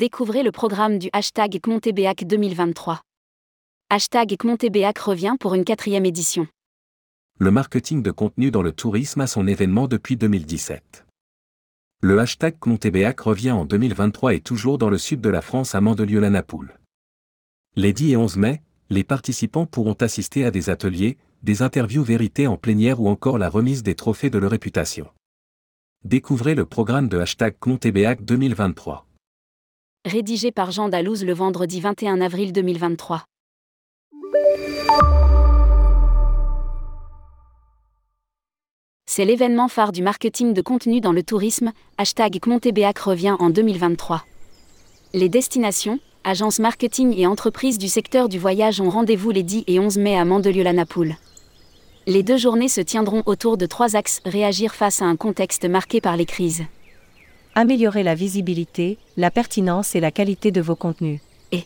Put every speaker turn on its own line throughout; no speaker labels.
Découvrez le programme du hashtag Montébéac 2023. Hashtag Montébéac revient pour une quatrième édition.
Le marketing de contenu dans le tourisme a son événement depuis 2017. Le hashtag Montébéac revient en 2023 et toujours dans le sud de la France à Mandelieu-la-Napoule. Les 10 et 11 mai, les participants pourront assister à des ateliers, des interviews vérités en plénière ou encore la remise des trophées de leur réputation. Découvrez le programme de hashtag Montébéac 2023.
Rédigé par Jean Dalouse le vendredi 21 avril 2023. C'est l'événement phare du marketing de contenu dans le tourisme, hashtag Montébéac revient en 2023. Les destinations, agences marketing et entreprises du secteur du voyage ont rendez-vous les 10 et 11 mai à Mandelieu-la-Napoule. Les deux journées se tiendront autour de trois axes réagir face à un contexte marqué par les crises.
Améliorer la visibilité, la pertinence et la qualité de vos contenus.
Et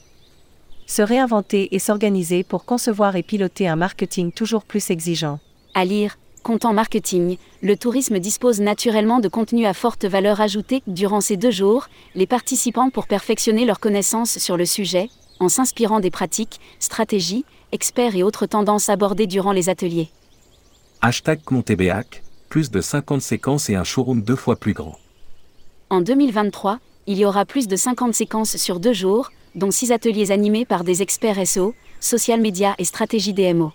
se réinventer et s'organiser pour concevoir et piloter un marketing toujours plus exigeant.
À lire, Content Marketing, le tourisme dispose naturellement de contenus à forte valeur ajoutée. Durant ces deux jours, les participants pour perfectionner leurs connaissances sur le sujet, en s'inspirant des pratiques, stratégies, experts et autres tendances abordées durant les ateliers.
Hashtag Montébéac, plus de 50 séquences et un showroom deux fois plus grand.
En 2023, il y aura plus de 50 séquences sur deux jours, dont six ateliers animés par des experts SEO, social media et stratégie DMO.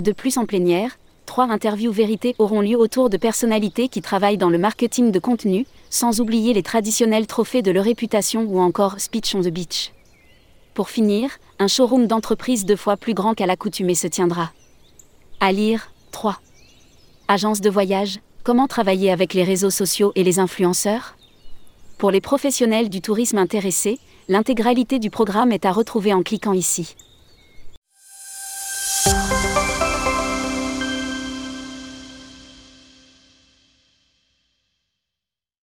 De plus en plénière, trois interviews vérités auront lieu autour de personnalités qui travaillent dans le marketing de contenu, sans oublier les traditionnels trophées de leur réputation ou encore Speech on the Beach. Pour finir, un showroom d'entreprise deux fois plus grand qu'à l'accoutumée se tiendra. À lire, 3. Agence de voyage, comment travailler avec les réseaux sociaux et les influenceurs? Pour les professionnels du tourisme intéressés, l'intégralité du programme est à retrouver en cliquant ici.